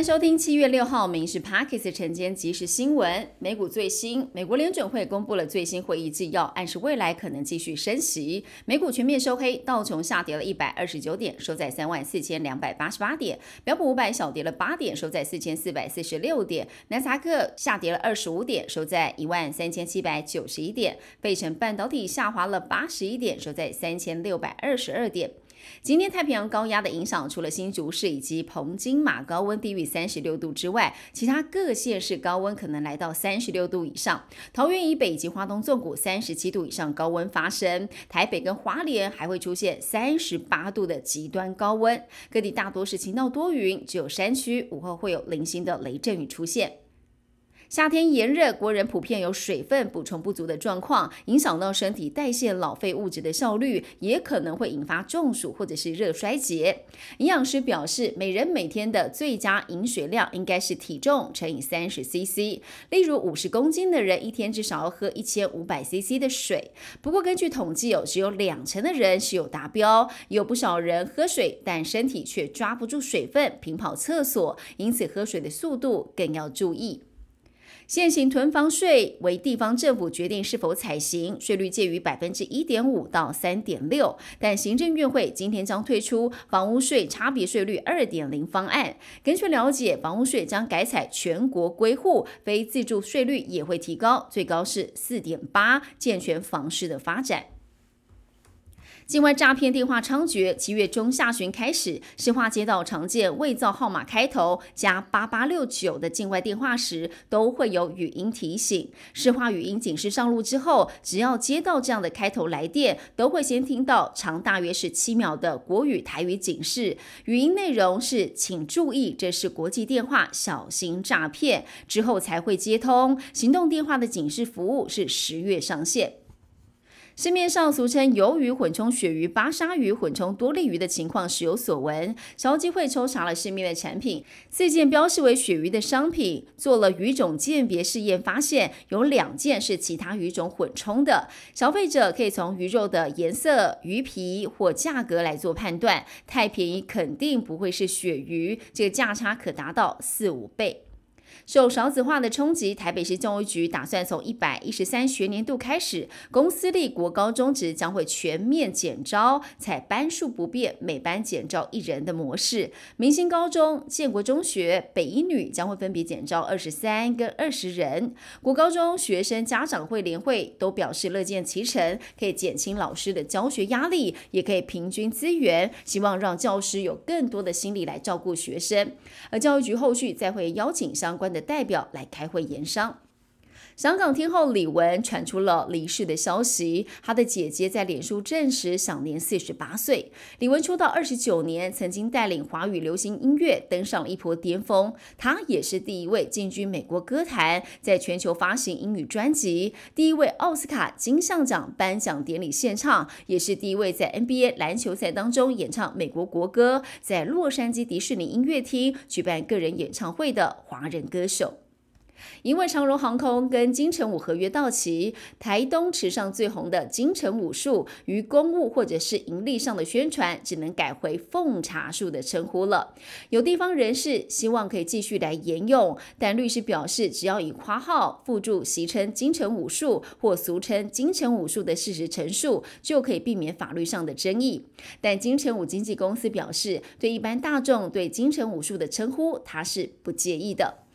迎收听七月六号《民事 Parkes》晨间即时新闻。美股最新，美国联准会公布了最新会议纪要，暗示未来可能继续升息。美股全面收黑，道琼下跌了一百二十九点，收在三万四千两百八十八点；标普五百小跌了八点，收在四千四百四十六点；纳斯克下跌了二十五点，收在一万三千七百九十一点；费城半导体下滑了八十一点，收在三千六百二十二点。今天太平洋高压的影响，除了新竹市以及彭金马高温低于三十六度之外，其他各县市高温可能来到三十六度以上。桃园以北以及花东纵谷三十七度以上高温发生，台北跟花莲还会出现三十八度的极端高温。各地大多是晴到多云，只有山区午后会有零星的雷阵雨出现。夏天炎热，国人普遍有水分补充不足的状况，影响到身体代谢老废物质的效率，也可能会引发中暑或者是热衰竭。营养师表示，每人每天的最佳饮水量应该是体重乘以三十 CC，例如五十公斤的人一天至少要喝一千五百 CC 的水。不过根据统计，有只有两成的人是有达标，有不少人喝水，但身体却抓不住水分，频跑厕所，因此喝水的速度更要注意。现行囤房税为地方政府决定是否采行，税率介于百分之一点五到三点六。但行政院会今天将推出房屋税差别税率二点零方案。根据了解，房屋税将改采全国归户，非自住税率也会提高，最高是四点八，健全房市的发展。境外诈骗电话猖獗，七月中下旬开始，市话接到常见伪造号码开头加八八六九的境外电话时，都会有语音提醒。市话语音警示上路之后，只要接到这样的开头来电，都会先听到长大约是七秒的国语台语警示，语音内容是请注意，这是国际电话，小心诈骗。之后才会接通。行动电话的警示服务是十月上线。市面上俗称鱿鱼混充鳕鱼、巴沙鱼混充多利鱼的情况时有所闻。消基会抽查了市面的产品，四件标示为鳕鱼的商品，做了鱼种鉴别试验，发现有两件是其他鱼种混充的。消费者可以从鱼肉的颜色、鱼皮或价格来做判断，太便宜肯定不会是鳕鱼，这个价差可达到四五倍。受少子化的冲击，台北市教育局打算从一百一十三学年度开始，公私立国高中职将会全面减招，采班数不变、每班减招一人的模式。明星高中、建国中学、北一女将会分别减招二十三跟二十人。国高中学生家长会联会都表示乐见其成，可以减轻老师的教学压力，也可以平均资源，希望让教师有更多的心力来照顾学生。而教育局后续再会邀请相官的代表来开会言商。香港天后李玟传出了离世的消息，她的姐姐在脸书证实享年四十八岁。李玟出道二十九年，曾经带领华语流行音乐登上了一波巅峰。她也是第一位进军美国歌坛，在全球发行英语专辑，第一位奥斯卡金像奖颁奖典礼献唱，也是第一位在 NBA 篮球赛当中演唱美国国歌，在洛杉矶迪士尼音乐厅举办个人演唱会的华人歌手。因为长荣航空跟金城武合约到期，台东池上最红的金城武术于公务或者是盈利上的宣传，只能改回奉茶树的称呼了。有地方人士希望可以继续来沿用，但律师表示，只要以括号附注习称金城武术或俗称金城武术的事实陈述，就可以避免法律上的争议。但金城武经纪公司表示，对一般大众对金城武术的称呼，他是不介意的。